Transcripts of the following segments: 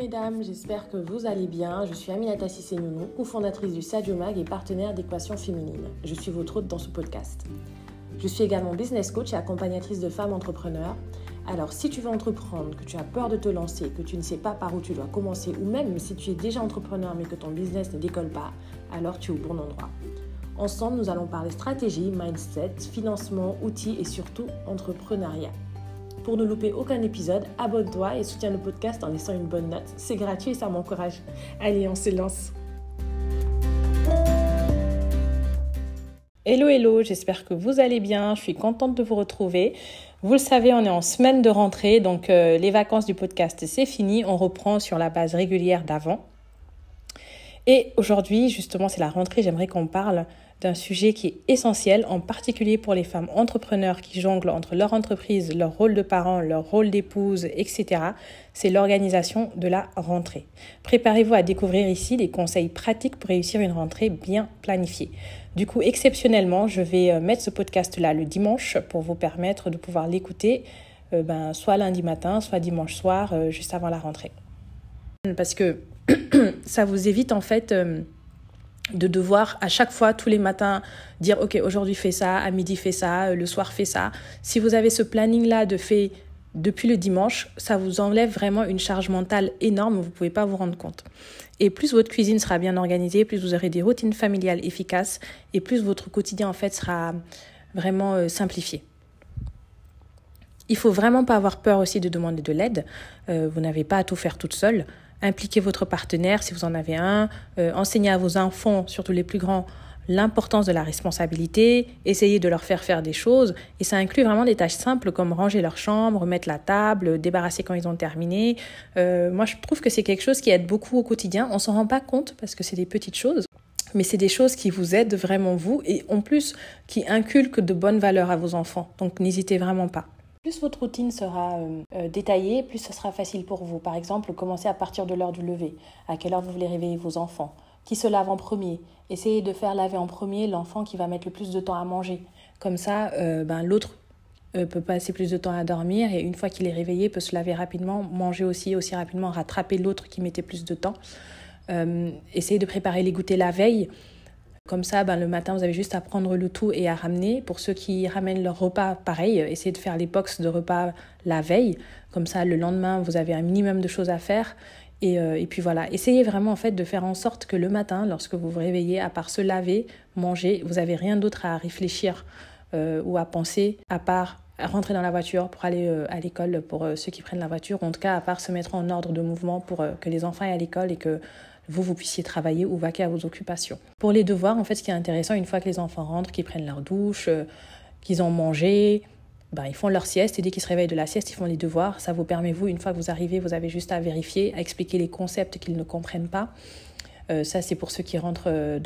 mesdames, j'espère que vous allez bien. Je suis Aminata Sissé-Nounou, cofondatrice du Sadio Mag et partenaire d'Équation Féminine. Je suis votre hôte dans ce podcast. Je suis également business coach et accompagnatrice de femmes entrepreneurs. Alors si tu veux entreprendre, que tu as peur de te lancer, que tu ne sais pas par où tu dois commencer, ou même si tu es déjà entrepreneur mais que ton business ne décolle pas, alors tu es au bon endroit. Ensemble, nous allons parler stratégie, mindset, financement, outils et surtout entrepreneuriat. Pour ne louper aucun épisode, abonne-toi et soutiens le podcast en laissant une bonne note. C'est gratuit et ça m'encourage. Allez, on se lance. Hello, hello, j'espère que vous allez bien. Je suis contente de vous retrouver. Vous le savez, on est en semaine de rentrée, donc euh, les vacances du podcast, c'est fini. On reprend sur la base régulière d'avant. Et aujourd'hui, justement, c'est la rentrée. J'aimerais qu'on parle d'un sujet qui est essentiel, en particulier pour les femmes entrepreneurs qui jonglent entre leur entreprise, leur rôle de parent, leur rôle d'épouse, etc. C'est l'organisation de la rentrée. Préparez-vous à découvrir ici des conseils pratiques pour réussir une rentrée bien planifiée. Du coup, exceptionnellement, je vais euh, mettre ce podcast-là le dimanche pour vous permettre de pouvoir l'écouter euh, ben, soit lundi matin, soit dimanche soir, euh, juste avant la rentrée. Parce que ça vous évite en fait de devoir à chaque fois, tous les matins, dire, OK, aujourd'hui fais ça, à midi fais ça, euh, le soir fais ça. Si vous avez ce planning-là de fait depuis le dimanche, ça vous enlève vraiment une charge mentale énorme, vous ne pouvez pas vous rendre compte. Et plus votre cuisine sera bien organisée, plus vous aurez des routines familiales efficaces, et plus votre quotidien, en fait, sera vraiment euh, simplifié. Il faut vraiment pas avoir peur aussi de demander de l'aide. Euh, vous n'avez pas à tout faire toute seule impliquez votre partenaire si vous en avez un, euh, enseignez à vos enfants, surtout les plus grands, l'importance de la responsabilité, essayez de leur faire faire des choses, et ça inclut vraiment des tâches simples comme ranger leur chambre, mettre la table, débarrasser quand ils ont terminé. Euh, moi, je trouve que c'est quelque chose qui aide beaucoup au quotidien. On s'en rend pas compte parce que c'est des petites choses. Mais c'est des choses qui vous aident vraiment vous et en plus qui inculquent de bonnes valeurs à vos enfants. Donc n'hésitez vraiment pas. Plus votre routine sera euh, euh, détaillée, plus ce sera facile pour vous. Par exemple, commencez à partir de l'heure du lever. À quelle heure vous voulez réveiller vos enfants? Qui se lave en premier? Essayez de faire laver en premier l'enfant qui va mettre le plus de temps à manger. Comme ça, euh, ben, l'autre peut passer plus de temps à dormir et une fois qu'il est réveillé, peut se laver rapidement, manger aussi aussi rapidement, rattraper l'autre qui mettait plus de temps. essayez de préparer les goûters la veille. Comme ça, ben, le matin, vous avez juste à prendre le tout et à ramener. Pour ceux qui ramènent leur repas, pareil, essayez de faire les box de repas la veille. Comme ça, le lendemain, vous avez un minimum de choses à faire. Et, euh, et, puis voilà, essayez vraiment en fait de faire en sorte que le matin, lorsque vous vous réveillez, à part se laver, manger, vous n'avez rien d'autre à réfléchir euh, ou à penser, à part rentrer dans la voiture pour aller euh, à l'école pour ceux qui prennent la voiture, en tout cas à part se mettre en ordre de mouvement pour que les enfants aient à l'école et que vous, vous puissiez travailler ou vaquer à vos occupations. Pour les devoirs, en fait, ce qui est intéressant, une fois que les enfants rentrent, qu'ils prennent leur douche, euh, qu'ils ont mangé, ben, ils font leur sieste et dès qu'ils se réveillent de la sieste, ils font les devoirs. Ça vous permet, vous, une fois que vous arrivez, vous avez juste à vérifier, à expliquer les concepts qu'ils ne comprennent pas. Euh, ça, c'est pour ceux qui rentrent euh,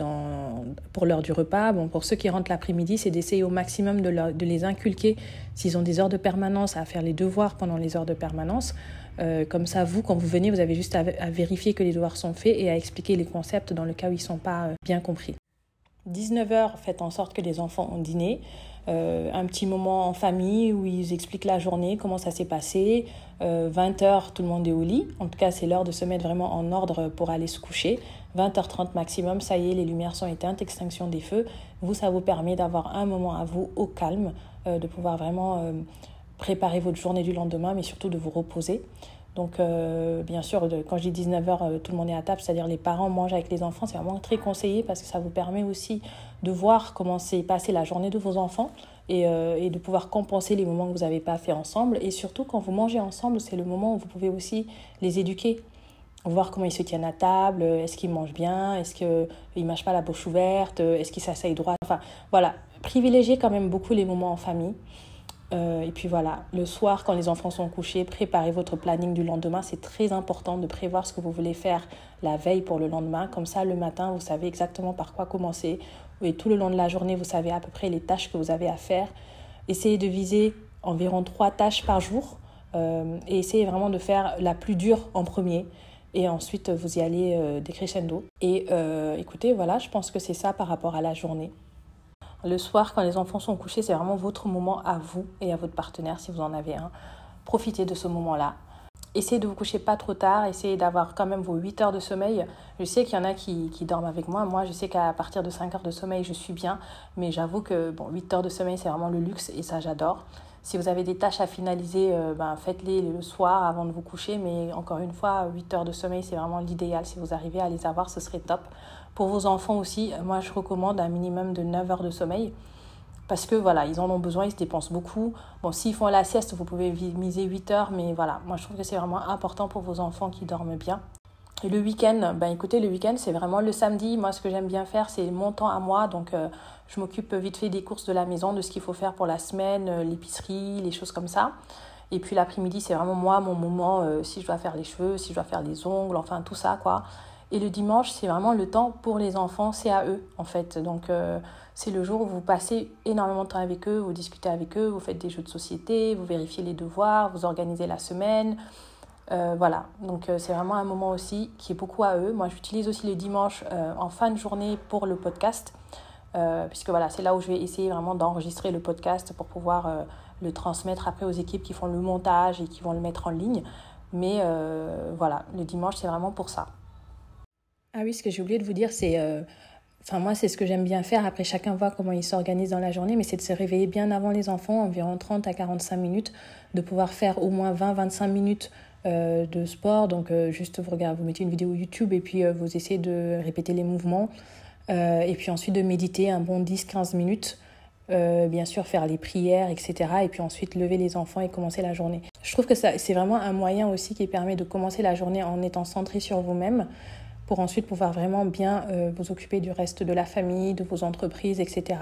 pour l'heure du repas. Bon, pour ceux qui rentrent l'après-midi, c'est d'essayer au maximum de, les inculquer, s'ils ont des heures de permanence, à faire les devoirs pendant les heures de permanence. Euh, comme ça, vous, quand vous venez, vous avez juste à, vérifier que les devoirs sont faits et à expliquer les concepts dans le cas où ils ne sont pas bien compris. 19h, faites en sorte que les enfants ont dîné. Euh, un petit moment en famille où ils expliquent la journée, comment ça s'est passé. 20h, tout le monde est au lit. En tout cas, c'est l'heure de se mettre vraiment en ordre pour aller se coucher. 20h30 maximum, ça y est, les lumières sont éteintes, extinction des feux. Vous, ça vous permet d'avoir un moment à vous au calme, de pouvoir vraiment préparer votre journée du lendemain, mais surtout de vous reposer. Donc, euh, bien sûr, quand je dis 19h, euh, tout le monde est à table, c'est-à-dire les parents mangent avec les enfants. C'est vraiment très conseillé parce que ça vous permet aussi de voir comment s'est passée la journée de vos enfants et, euh, de pouvoir compenser les moments que vous n'avez pas fait ensemble. Et surtout, quand vous mangez ensemble, c'est le moment où vous pouvez aussi les éduquer. Voir comment ils se tiennent à table, est-ce qu'ils mangent bien, est-ce qu'ils ne mâchent pas la bouche ouverte, est-ce qu'ils s'asseyent droit. Enfin, voilà, privilégiez quand même beaucoup les moments en famille. Euh, et puis voilà, le soir, quand les enfants sont couchés, préparez votre planning du lendemain. C'est très important de prévoir ce que vous voulez faire la veille pour le lendemain. Comme ça, le matin, vous savez exactement par quoi commencer. Et tout le long de la journée, vous savez à peu près les tâches que vous avez à faire. Essayez de viser environ trois tâches par jour. Euh, et essayez vraiment de faire la plus dure en premier. Et ensuite, vous y allez euh, décrescendo. Et écoutez, voilà, je pense que c'est ça par rapport à la journée. Le soir, quand les enfants sont couchés, c'est vraiment votre moment à vous et à votre partenaire si vous en avez un. Profitez de ce moment-là. essayez de vous coucher pas trop tard, essayez d'avoir quand même vos 8 heures de sommeil. Je sais qu'il y en a qui, dorment avec moi. Moi, je sais qu'à partir de 5 heures de sommeil, je suis bien. Mais j'avoue que bon, 8 heures de sommeil, c'est vraiment le luxe et ça, j'adore. Si vous avez des tâches à finaliser, euh, ben, faites-les le soir avant de vous coucher. Mais encore une fois, 8 heures de sommeil, c'est vraiment l'idéal. Si vous arrivez à les avoir, ce serait top. Pour vos enfants aussi, moi, je recommande un minimum de 9 heures de sommeil parce que voilà, ils en ont besoin, ils se dépensent beaucoup. Bon, s'ils font la sieste, vous pouvez miser 8 heures, mais voilà, moi je trouve que c'est vraiment important pour vos enfants qui dorment bien. Et le week-end, ben écoutez, le week-end, c'est vraiment le samedi. Moi, ce que j'aime bien faire, c'est mon temps à moi. Donc, euh, je m'occupe vite fait des courses de la maison, de ce qu'il faut faire pour la semaine, euh, l'épicerie, les choses comme ça. Et puis l'après-midi, c'est vraiment moi, mon moment, euh, si je dois faire les cheveux, si je dois faire les ongles, enfin tout ça, quoi. Et le dimanche, c'est vraiment le temps pour les enfants, c'est à eux, en fait. Donc, c'est le jour où vous passez énormément de temps avec eux, vous discutez avec eux, vous faites des jeux de société, vous vérifiez les devoirs, vous organisez la semaine. Euh, voilà, donc euh, c'est vraiment un moment aussi qui est beaucoup à eux. Moi, j'utilise aussi le dimanche euh, en fin de journée pour le podcast, puisque voilà, c'est là où je vais essayer vraiment d'enregistrer le podcast pour pouvoir le transmettre après aux équipes qui font le montage et qui vont le mettre en ligne. Mais voilà, le dimanche, c'est vraiment pour ça. Ah oui, ce que j'ai oublié de vous dire, c'est Enfin, moi, c'est ce que j'aime bien faire. Après, chacun voit comment il s'organise dans la journée, mais c'est de se réveiller bien avant les enfants, environ 30 à 45 minutes, de pouvoir faire au moins 20-25 minutes euh, de sport. Donc, euh, juste, vous, regardez, vous mettez une vidéo YouTube et puis euh, vous essayez de répéter les mouvements. et puis ensuite, de méditer un bon 10-15 minutes. bien sûr, faire les prières, etc. Et puis ensuite, lever les enfants et commencer la journée. Je trouve que c'est vraiment un moyen aussi qui permet de commencer la journée en étant centré sur vous-même pour ensuite pouvoir vraiment bien euh, vous occuper du reste de la famille, de vos entreprises, etc.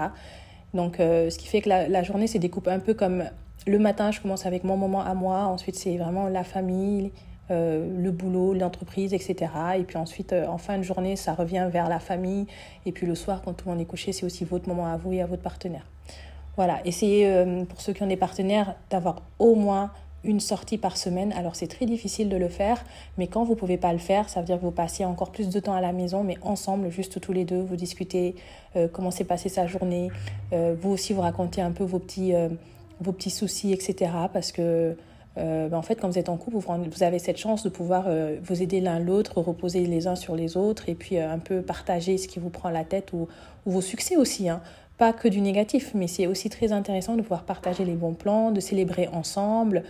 Donc, euh, ce qui fait que la, journée se découpe un peu comme le matin, je commence avec mon moment à moi, ensuite c'est vraiment la famille, euh, le boulot, l'entreprise, etc. Et puis ensuite, en fin de journée, ça revient vers la famille. Et puis le soir, quand tout le monde est couché, c'est aussi votre moment à vous et à votre partenaire. Voilà, essayez, pour ceux qui ont des partenaires, d'avoir au moins une sortie par semaine. Alors c'est très difficile de le faire, mais quand vous pouvez pas le faire, ça veut dire que vous passez encore plus de temps à la maison, mais ensemble, juste tous les deux, vous discutez euh, comment s'est passée sa journée. Euh, vous aussi, vous racontez un peu vos petits, euh, vos petits soucis, etc. Parce que ben, en fait, quand vous êtes en couple, vous, avez cette chance de pouvoir vous aider l'un l'autre, reposer les uns sur les autres, et puis un peu partager ce qui vous prend la tête ou, ou vos succès aussi. Hein pas que du négatif, mais c'est aussi très intéressant de pouvoir partager les bons plans, de célébrer ensemble,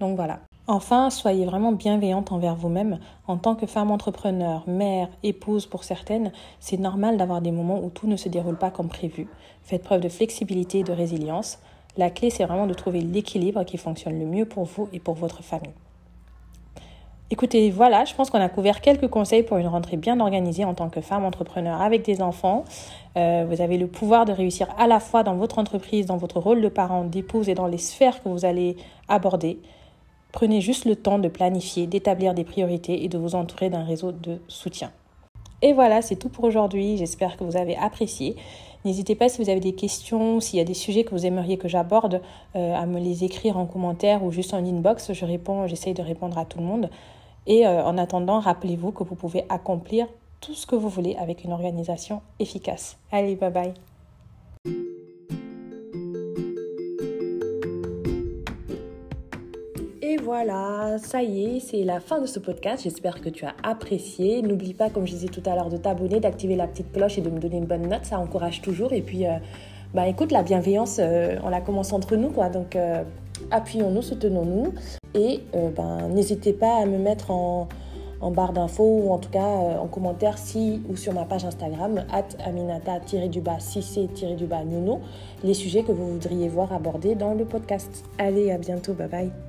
donc voilà. Enfin, soyez vraiment bienveillante envers vous-même. En tant que femme entrepreneur, mère, épouse pour certaines, c'est normal d'avoir des moments où tout ne se déroule pas comme prévu. Faites preuve de flexibilité et de résilience. La clé, c'est vraiment de trouver l'équilibre qui fonctionne le mieux pour vous et pour votre famille. Écoutez, voilà, je pense qu'on a couvert quelques conseils pour une rentrée bien organisée en tant que femme entrepreneur avec des enfants. Euh, vous avez le pouvoir de réussir à la fois dans votre entreprise, dans votre rôle de parent, d'épouse et dans les sphères que vous allez aborder. Prenez juste le temps de planifier, d'établir des priorités et de vous entourer d'un réseau de soutien. Et voilà, c'est tout pour aujourd'hui. J'espère que vous avez apprécié. N'hésitez pas si vous avez des questions, s'il y a des sujets que vous aimeriez que j'aborde, euh, à me les écrire en commentaire ou juste en inbox. Je réponds, j'essaye de répondre à tout le monde. Et euh, en attendant, rappelez-vous que vous pouvez accomplir tout ce que vous voulez avec une organisation efficace. Allez, bye bye. Voilà, ça y est, c'est la fin de ce podcast. J'espère que tu as apprécié. N'oublie pas, comme je disais tout à l'heure, de t'abonner, d'activer la petite cloche et de me donner une bonne note. Ça encourage toujours. Et puis, euh, bah écoute, la bienveillance, euh, on la commence entre nous, quoi. Donc, euh, appuyons-nous, soutenons-nous. Et ben, n'hésitez pas à me mettre en, barre d'infos ou en tout cas en commentaire si ou sur ma page Instagram at aminata-du-bas si c'est-du-bas les sujets que vous voudriez voir abordés dans le podcast. Allez, à bientôt, bye bye.